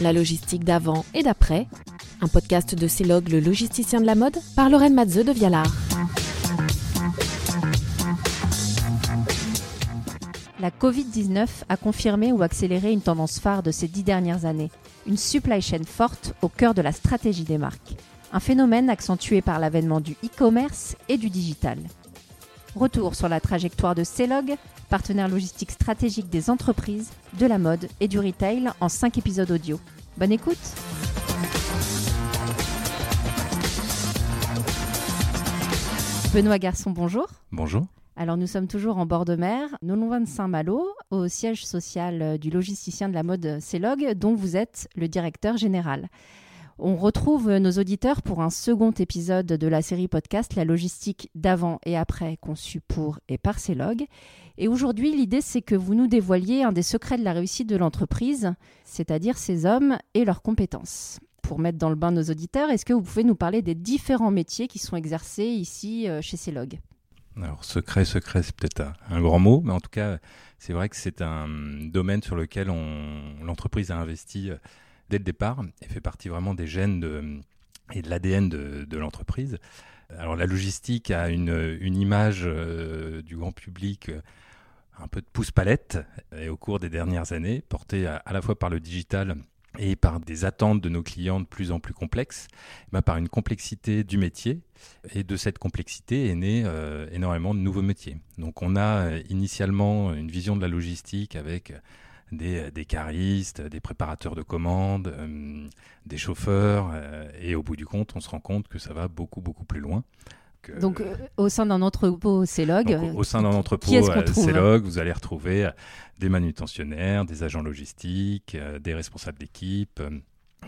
La logistique d'avant et d'après, un podcast de Célog, le logisticien de la mode, par Lorraine Matzeux de Vialard. La Covid-19 a confirmé ou accéléré une tendance phare de ces dix dernières années, une supply chain forte au cœur de la stratégie des marques. Un phénomène accentué par l'avènement du e-commerce et du digital. Retour sur la trajectoire de Celog, partenaire logistique stratégique des entreprises, de la mode et du retail en cinq épisodes audio. Bonne écoute Benoît Garçon, bonjour. Bonjour. Alors nous sommes toujours en bord de mer, non loin de Saint-Malo, au siège social du logisticien de la mode Celog, dont vous êtes le directeur général. On retrouve nos auditeurs pour un second épisode de la série podcast La logistique d'avant et après conçue pour et par Celog. Et aujourd'hui, l'idée c'est que vous nous dévoiliez un des secrets de la réussite de l'entreprise, c'est-à-dire ses hommes et leurs compétences. Pour mettre dans le bain nos auditeurs, est-ce que vous pouvez nous parler des différents métiers qui sont exercés ici euh, chez Celog alors, secret, secret, c'est peut-être un, un, grand mot, mais en tout cas, c'est vrai que c'est un domaine sur lequel l'entreprise a investi euh, dès le départ et fait partie vraiment des gènes et de l'ADN de, l'entreprise. Alors la logistique a une, image euh, du grand public euh, un peu de pouce-palette et au cours des dernières années, portée à, la fois par le digital et par des attentes de nos clients de plus en plus complexes, ben par une complexité du métier. Et de cette complexité est né euh, énormément de nouveaux métiers. Donc on a euh, initialement une vision de la logistique avec des, des caristes, des préparateurs de commandes, euh, des chauffeurs, euh, et au bout du compte, on se rend compte que ça va beaucoup, beaucoup plus loin. Que, Donc, euh, au sein d'un entrepôt Célog, au, au sein d'un entrepôt Célog, vous allez retrouver des manutentionnaires, des agents logistiques, des responsables d'équipe,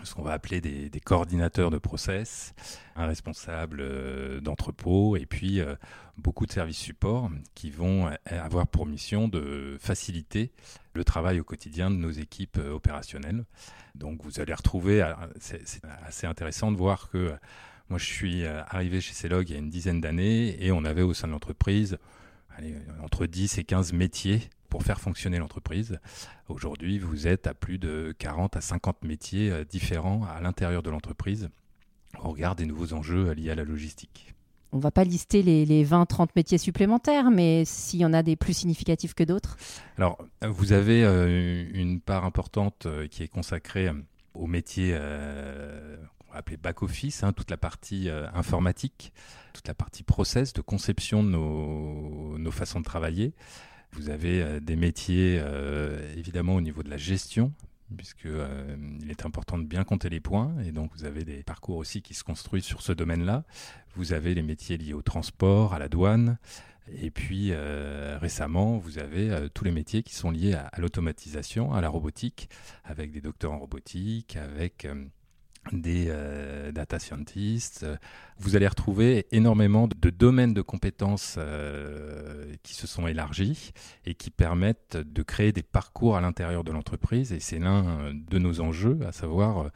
ce qu'on va appeler des, des, coordinateurs de process, un responsable euh, d'entrepôt et puis euh, beaucoup de services support qui vont avoir pour mission de faciliter le travail au quotidien de nos équipes euh, opérationnelles. Donc vous allez retrouver, c'est assez intéressant de voir que moi je suis arrivé chez Celog il y a une dizaine d'années et on avait au sein de l'entreprise entre 10 et 15 métiers pour faire fonctionner l'entreprise. Aujourd'hui, vous êtes à plus de 40 à 50 métiers euh, différents à l'intérieur de l'entreprise au regard des nouveaux enjeux liés à la logistique. On ne va pas lister les, les 20-30 métiers supplémentaires, mais s'il y en a des plus significatifs que d'autres Alors, vous avez euh, une part importante euh, qui est consacrée aux métiers euh, qu'on va appeler back-office, hein, toute la partie euh, informatique, toute la partie process de conception de nos, nos façons de travailler. Vous avez euh, des métiers euh, évidemment au niveau de la gestion, puisque euh, il est important de bien compter les points et donc vous avez des parcours aussi qui se construisent sur ce domaine-là. Vous avez les métiers liés au transport, à la douane. Et puis euh, récemment, vous avez tous les métiers qui sont liés à, l'automatisation, à la robotique, avec des docteurs en robotique, avec des euh, data scientists. Vous allez retrouver énormément de domaines de compétences euh, qui se sont élargis et qui permettent de créer des parcours à l'intérieur de l'entreprise. Et c'est l'un de nos enjeux, à savoir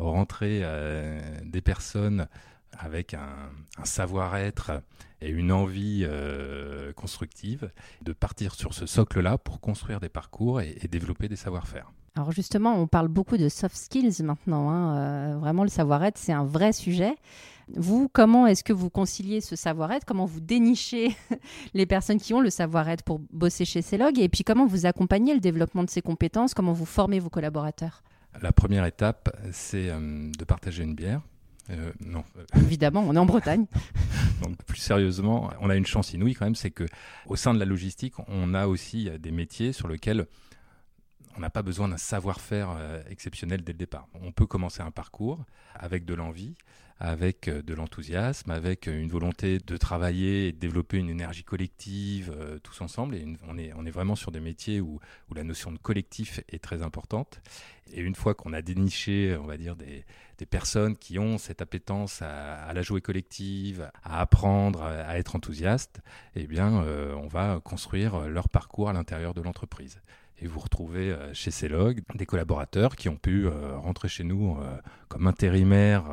rentrer euh, des personnes avec un, savoir-être et une envie euh, constructive de partir sur ce socle-là pour construire des parcours et développer des savoir-faire. Alors justement, on parle beaucoup de soft skills maintenant. Hein. Euh, vraiment, le savoir-être, c'est un vrai sujet. Vous, comment est-ce que vous conciliez ce savoir-être? Comment vous dénichez les personnes qui ont le savoir-être pour bosser chez Celog Et puis comment vous accompagnez le développement de ces compétences? Comment vous formez vos collaborateurs? La première étape, c'est euh, de partager une bière. Euh, non. Évidemment, on est en Bretagne. Donc plus sérieusement, on a une chance inouïe quand même, c'est que au sein de la logistique, on a aussi des métiers sur lesquels on n'a pas besoin d'un savoir-faire euh, exceptionnel dès le départ. On peut commencer un parcours avec de l'envie, avec euh, de l'enthousiasme, avec euh, une volonté de travailler et de développer une énergie collective tous ensemble. Et on, est, vraiment sur des métiers où, la notion de collectif est très importante. Et une fois qu'on a déniché, on va dire, des, personnes qui ont cette appétence à, la jouer collective, à apprendre, à, être enthousiaste, eh bien, on va construire leur parcours à l'intérieur de l'entreprise et vous retrouvez euh, chez Celog des collaborateurs qui ont pu euh, rentrer chez nous euh, comme intérimaires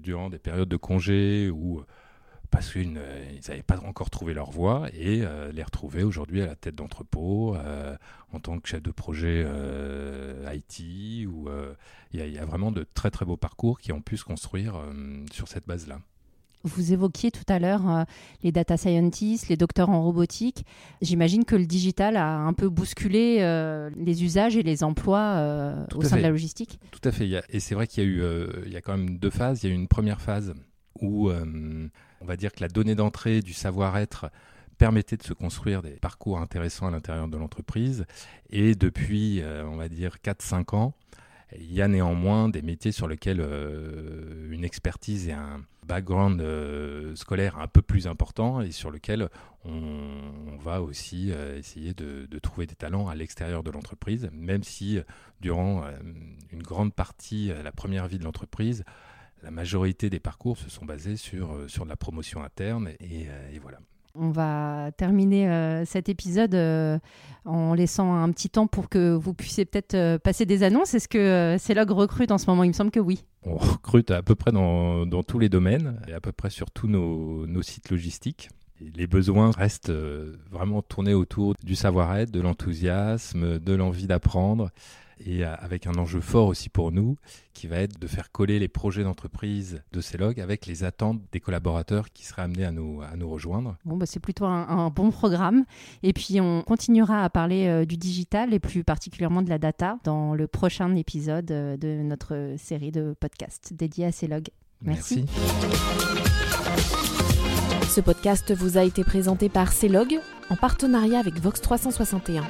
durant des périodes de congé ou parce qu'ils n'avaient pas encore trouvé leur voie et les retrouver aujourd'hui à la tête d'entrepôt, en tant que chef de projet IT. Ou il y, a vraiment de très très beaux parcours qui ont pu se construire sur cette base-là. Vous évoquiez tout à l'heure euh, les data scientists, les docteurs en robotique. J'imagine que le digital a un peu bousculé euh, les usages et les emplois euh, au sein de la logistique. Tout à fait. et c'est vrai qu'il y a eu, il y a quand même deux phases. Il y a eu une première phase où on va dire que la donnée d'entrée du savoir-être permettait de se construire des parcours intéressants à l'intérieur de l'entreprise. Et depuis, on va dire, 4-5 ans, il y a néanmoins des métiers sur lesquels euh, une expertise et un background euh, scolaire un peu plus important et sur lequel on, va aussi euh, essayer de, trouver des talents à l'extérieur de l'entreprise, même si durant une grande partie, la première vie de l'entreprise, la majorité des parcours se sont basés sur, sur la promotion interne et voilà. On va terminer euh, cet épisode euh, en laissant un petit temps pour que vous puissiez peut-être euh, passer des annonces. Est-ce que CELOG recrute en ce moment? Il me semble que oui. On recrute à peu près dans, tous les domaines et à peu près sur tous nos sites logistiques. Les besoins restent vraiment tournés autour du savoir-être, de l'enthousiasme, de l'envie d'apprendre et avec un enjeu fort aussi pour nous qui va être de faire coller les projets d'entreprise de CELOG avec les attentes des collaborateurs qui seraient amenés à nous, à nous rejoindre. Bon, bah c'est plutôt un, bon programme. Et puis on continuera à parler euh, du digital et plus particulièrement de la data dans le prochain épisode euh, de notre série de podcasts dédiée à CELOG. Merci. Ce podcast vous a été présenté par CELOG en partenariat avec Vox 361.